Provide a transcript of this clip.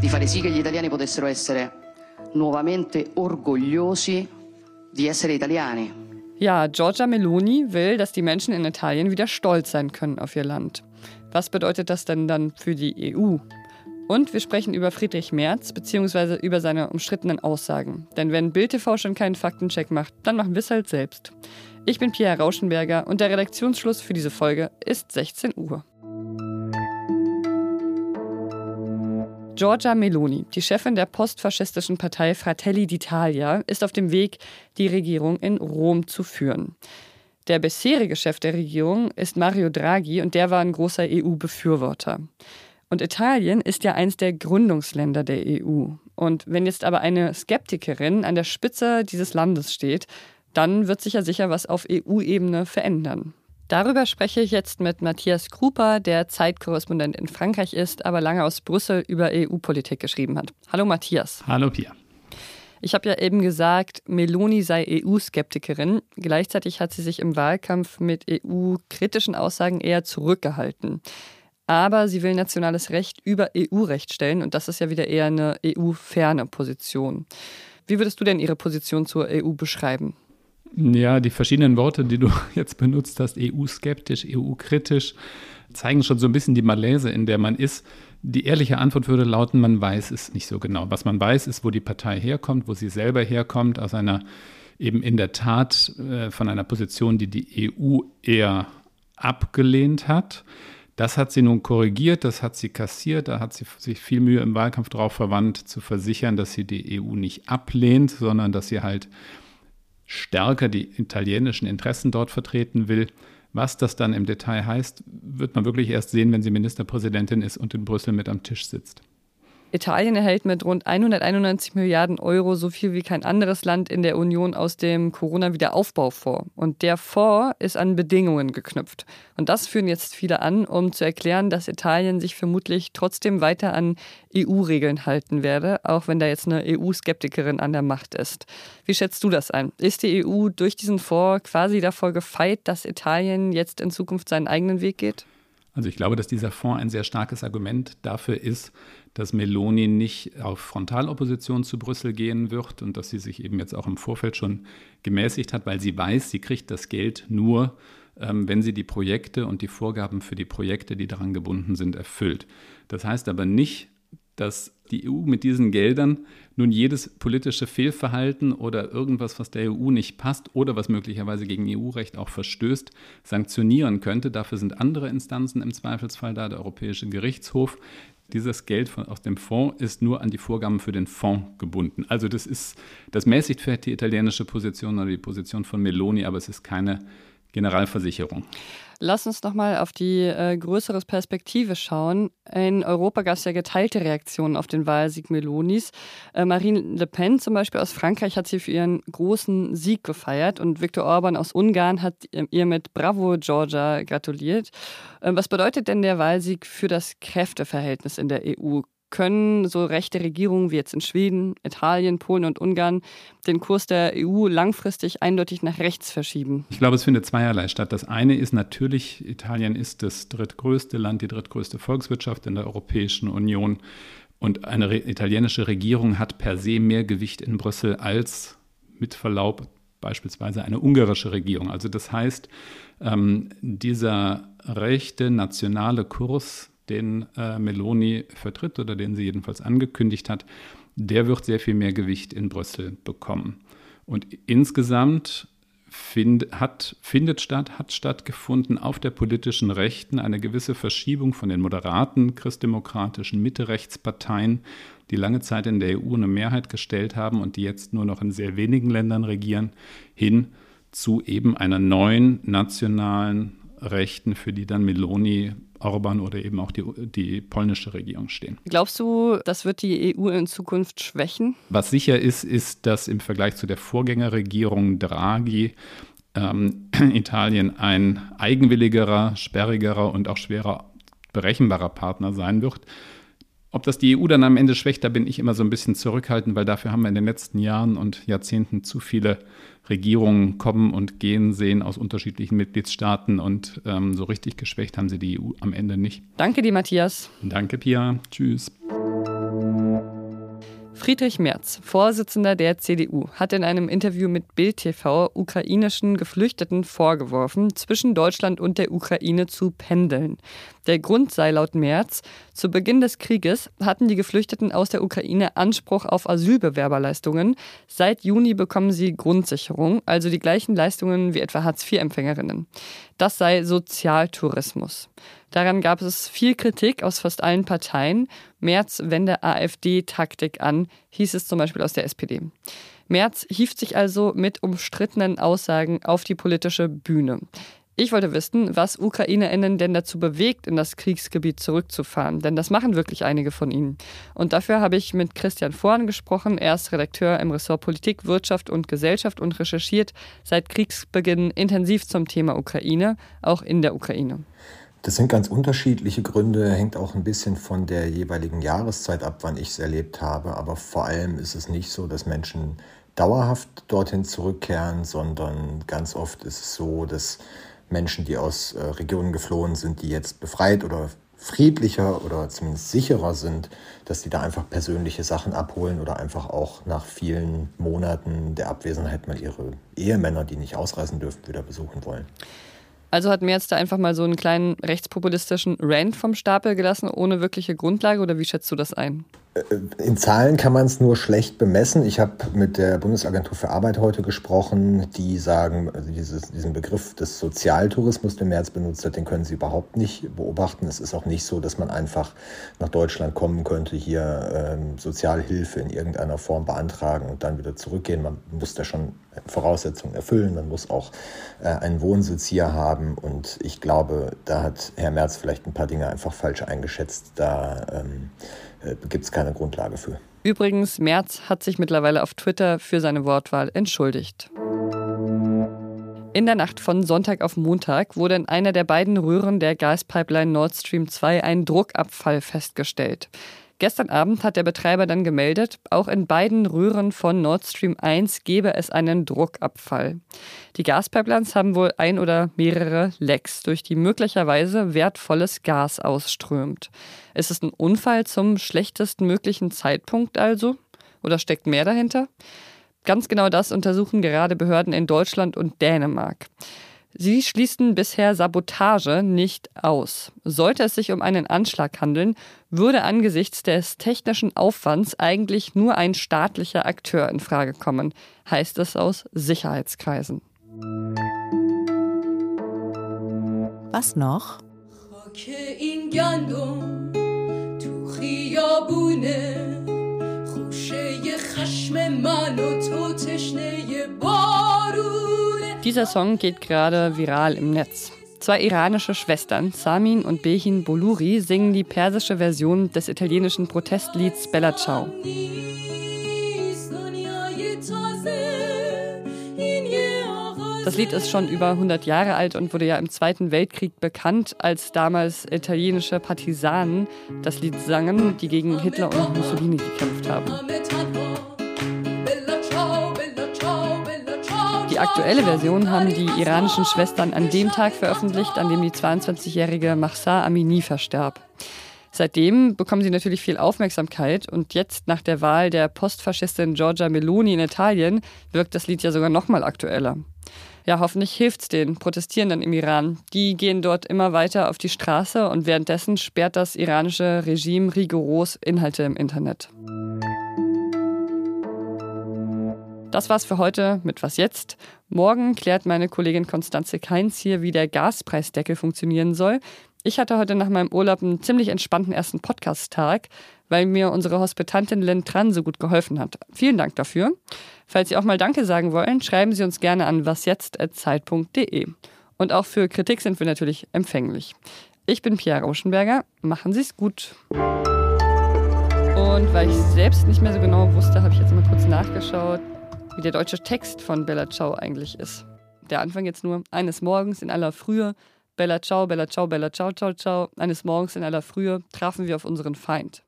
Di fare sì che gli italiani potessero essere nuovamente orgogliosi di essere italiani. Ja, Giorgia Meloni will, dass die Menschen in Italien wieder stolz sein können auf ihr Land. Was bedeutet das denn dann für die EU? Und wir sprechen über Friedrich Merz bzw. über seine umstrittenen Aussagen. Denn wenn Bild TV schon keinen Faktencheck macht, dann machen wir es halt selbst. Ich bin Pierre Rauschenberger und der Redaktionsschluss für diese Folge ist 16 Uhr. Giorgia Meloni, die Chefin der postfaschistischen Partei Fratelli d'Italia, ist auf dem Weg, die Regierung in Rom zu führen. Der bisherige Chef der Regierung ist Mario Draghi und der war ein großer EU-Befürworter. Und Italien ist ja eins der Gründungsländer der EU. Und wenn jetzt aber eine Skeptikerin an der Spitze dieses Landes steht, dann wird sich ja sicher was auf EU-Ebene verändern. Darüber spreche ich jetzt mit Matthias Krupa, der Zeitkorrespondent in Frankreich ist, aber lange aus Brüssel über EU-Politik geschrieben hat. Hallo Matthias. Hallo Pia. Ich habe ja eben gesagt, Meloni sei EU-Skeptikerin. Gleichzeitig hat sie sich im Wahlkampf mit EU-kritischen Aussagen eher zurückgehalten. Aber sie will nationales Recht über EU-Recht stellen und das ist ja wieder eher eine EU-ferne Position. Wie würdest du denn ihre Position zur EU beschreiben? Ja, die verschiedenen Worte, die du jetzt benutzt hast, EU-skeptisch, EU-kritisch, zeigen schon so ein bisschen die Malaise, in der man ist. Die ehrliche Antwort würde lauten, man weiß es nicht so genau. Was man weiß, ist, wo die Partei herkommt, wo sie selber herkommt, aus einer eben in der Tat äh, von einer Position, die die EU eher abgelehnt hat. Das hat sie nun korrigiert, das hat sie kassiert, da hat sie sich viel Mühe im Wahlkampf darauf verwandt, zu versichern, dass sie die EU nicht ablehnt, sondern dass sie halt stärker die italienischen Interessen dort vertreten will. Was das dann im Detail heißt, wird man wirklich erst sehen, wenn sie Ministerpräsidentin ist und in Brüssel mit am Tisch sitzt. Italien erhält mit rund 191 Milliarden Euro so viel wie kein anderes Land in der Union aus dem Corona-Wiederaufbaufonds. Und der Fonds ist an Bedingungen geknüpft. Und das führen jetzt viele an, um zu erklären, dass Italien sich vermutlich trotzdem weiter an EU-Regeln halten werde, auch wenn da jetzt eine EU-Skeptikerin an der Macht ist. Wie schätzt du das ein? Ist die EU durch diesen Fonds quasi davor gefeit, dass Italien jetzt in Zukunft seinen eigenen Weg geht? Also ich glaube, dass dieser Fonds ein sehr starkes Argument dafür ist, dass Meloni nicht auf Frontalopposition zu Brüssel gehen wird und dass sie sich eben jetzt auch im Vorfeld schon gemäßigt hat, weil sie weiß, sie kriegt das Geld nur, ähm, wenn sie die Projekte und die Vorgaben für die Projekte, die daran gebunden sind, erfüllt. Das heißt aber nicht, dass die EU mit diesen Geldern nun jedes politische Fehlverhalten oder irgendwas, was der EU nicht passt oder was möglicherweise gegen EU-Recht auch verstößt, sanktionieren könnte. Dafür sind andere Instanzen im Zweifelsfall da, der Europäische Gerichtshof. Dieses Geld von, aus dem Fonds ist nur an die Vorgaben für den Fonds gebunden. Also das ist, das mäßigt vielleicht die italienische Position oder die Position von Meloni, aber es ist keine Generalversicherung. Lass uns nochmal auf die äh, größere Perspektive schauen. In Europa gab es ja geteilte Reaktionen auf den Wahlsieg Melonis. Äh, Marine Le Pen zum Beispiel aus Frankreich hat sie für ihren großen Sieg gefeiert und Viktor Orban aus Ungarn hat ihr mit Bravo Georgia gratuliert. Äh, was bedeutet denn der Wahlsieg für das Kräfteverhältnis in der EU? Können so rechte Regierungen wie jetzt in Schweden, Italien, Polen und Ungarn den Kurs der EU langfristig eindeutig nach rechts verschieben? Ich glaube, es findet zweierlei statt. Das eine ist natürlich, Italien ist das drittgrößte Land, die drittgrößte Volkswirtschaft in der Europäischen Union. Und eine italienische Regierung hat per se mehr Gewicht in Brüssel als mit Verlaub beispielsweise eine ungarische Regierung. Also das heißt, ähm, dieser rechte nationale Kurs den äh, Meloni vertritt oder den sie jedenfalls angekündigt hat, der wird sehr viel mehr Gewicht in Brüssel bekommen. Und insgesamt find, hat, findet statt, hat stattgefunden auf der politischen Rechten eine gewisse Verschiebung von den moderaten christdemokratischen Mitte-Rechtsparteien, die lange Zeit in der EU eine Mehrheit gestellt haben und die jetzt nur noch in sehr wenigen Ländern regieren, hin zu eben einer neuen nationalen Rechten, für die dann Meloni Orban oder eben auch die, die polnische Regierung stehen. Glaubst du, das wird die EU in Zukunft schwächen? Was sicher ist, ist, dass im Vergleich zu der Vorgängerregierung Draghi ähm, Italien ein eigenwilligerer, sperrigerer und auch schwerer berechenbarer Partner sein wird. Ob das die EU dann am Ende schwächt, da bin ich immer so ein bisschen zurückhaltend, weil dafür haben wir in den letzten Jahren und Jahrzehnten zu viele Regierungen kommen und gehen sehen aus unterschiedlichen Mitgliedstaaten und ähm, so richtig geschwächt haben sie die EU am Ende nicht. Danke dir, Matthias. Danke, Pia. Tschüss. Friedrich Merz, Vorsitzender der CDU, hat in einem Interview mit Bild TV ukrainischen Geflüchteten vorgeworfen, zwischen Deutschland und der Ukraine zu pendeln. Der Grund sei laut Merz, zu Beginn des Krieges hatten die Geflüchteten aus der Ukraine Anspruch auf Asylbewerberleistungen. Seit Juni bekommen sie Grundsicherung, also die gleichen Leistungen wie etwa Hartz-IV-Empfängerinnen. Das sei Sozialtourismus. Daran gab es viel Kritik aus fast allen Parteien. Merz wende AfD-Taktik an, hieß es zum Beispiel aus der SPD. Merz hieft sich also mit umstrittenen Aussagen auf die politische Bühne. Ich wollte wissen, was UkrainerInnen denn dazu bewegt, in das Kriegsgebiet zurückzufahren. Denn das machen wirklich einige von ihnen. Und dafür habe ich mit Christian Vorn gesprochen. Er ist Redakteur im Ressort Politik, Wirtschaft und Gesellschaft und recherchiert seit Kriegsbeginn intensiv zum Thema Ukraine, auch in der Ukraine. Das sind ganz unterschiedliche Gründe, hängt auch ein bisschen von der jeweiligen Jahreszeit ab, wann ich es erlebt habe. Aber vor allem ist es nicht so, dass Menschen dauerhaft dorthin zurückkehren, sondern ganz oft ist es so, dass Menschen, die aus äh, Regionen geflohen sind, die jetzt befreit oder friedlicher oder zumindest sicherer sind, dass die da einfach persönliche Sachen abholen oder einfach auch nach vielen Monaten der Abwesenheit mal ihre Ehemänner, die nicht ausreisen dürfen, wieder besuchen wollen. Also hat Merz da einfach mal so einen kleinen rechtspopulistischen Rant vom Stapel gelassen, ohne wirkliche Grundlage, oder wie schätzt du das ein? In Zahlen kann man es nur schlecht bemessen. Ich habe mit der Bundesagentur für Arbeit heute gesprochen. Die sagen, also dieses, diesen Begriff des Sozialtourismus, den März benutzt hat, den können sie überhaupt nicht beobachten. Es ist auch nicht so, dass man einfach nach Deutschland kommen könnte, hier ähm, Sozialhilfe in irgendeiner Form beantragen und dann wieder zurückgehen. Man muss da schon Voraussetzungen erfüllen. Man muss auch äh, einen Wohnsitz hier haben. Und ich glaube, da hat Herr Merz vielleicht ein paar Dinge einfach falsch eingeschätzt. Da ähm, äh, gibt es keine Grundlage für. Übrigens, Merz hat sich mittlerweile auf Twitter für seine Wortwahl entschuldigt. In der Nacht von Sonntag auf Montag wurde in einer der beiden Röhren der Gaspipeline Nord Stream 2 ein Druckabfall festgestellt. Gestern Abend hat der Betreiber dann gemeldet, auch in beiden Röhren von Nord Stream 1 gebe es einen Druckabfall. Die Gaspipelines haben wohl ein oder mehrere Lecks, durch die möglicherweise wertvolles Gas ausströmt. Ist es ein Unfall zum schlechtesten möglichen Zeitpunkt also? Oder steckt mehr dahinter? Ganz genau das untersuchen gerade Behörden in Deutschland und Dänemark. Sie schließen bisher Sabotage nicht aus. Sollte es sich um einen Anschlag handeln, würde angesichts des technischen Aufwands eigentlich nur ein staatlicher Akteur in Frage kommen, heißt es aus Sicherheitskreisen. Was noch? Dieser Song geht gerade viral im Netz. Zwei iranische Schwestern, Samin und Behin Boluri, singen die persische Version des italienischen Protestlieds Bella Ciao. Das Lied ist schon über 100 Jahre alt und wurde ja im Zweiten Weltkrieg bekannt, als damals italienische Partisanen das Lied sangen, die gegen Hitler und Mussolini gekämpft haben. Die aktuelle Version haben die iranischen Schwestern an dem Tag veröffentlicht, an dem die 22-jährige Mahsa Amini verstarb. Seitdem bekommen sie natürlich viel Aufmerksamkeit und jetzt nach der Wahl der Postfaschistin Giorgia Meloni in Italien wirkt das Lied ja sogar noch mal aktueller. Ja, hoffentlich hilft es den Protestierenden im Iran. Die gehen dort immer weiter auf die Straße und währenddessen sperrt das iranische Regime rigoros Inhalte im Internet. Das war's für heute mit Was jetzt? Morgen klärt meine Kollegin Konstanze Keins hier, wie der Gaspreisdeckel funktionieren soll. Ich hatte heute nach meinem Urlaub einen ziemlich entspannten ersten Podcast-Tag, weil mir unsere Hospitantin Lynn Tran so gut geholfen hat. Vielen Dank dafür. Falls Sie auch mal Danke sagen wollen, schreiben Sie uns gerne an wasjetzt.zeit.de. Und auch für Kritik sind wir natürlich empfänglich. Ich bin Pierre Rauschenberger. Machen Sie es gut. Und weil ich selbst nicht mehr so genau wusste, habe ich jetzt mal kurz nachgeschaut wie der deutsche Text von Bella Ciao eigentlich ist. Der Anfang jetzt nur eines Morgens in aller Frühe, Bella Ciao, Bella Ciao, Bella Ciao, Ciao, Ciao, eines Morgens in aller Frühe trafen wir auf unseren Feind.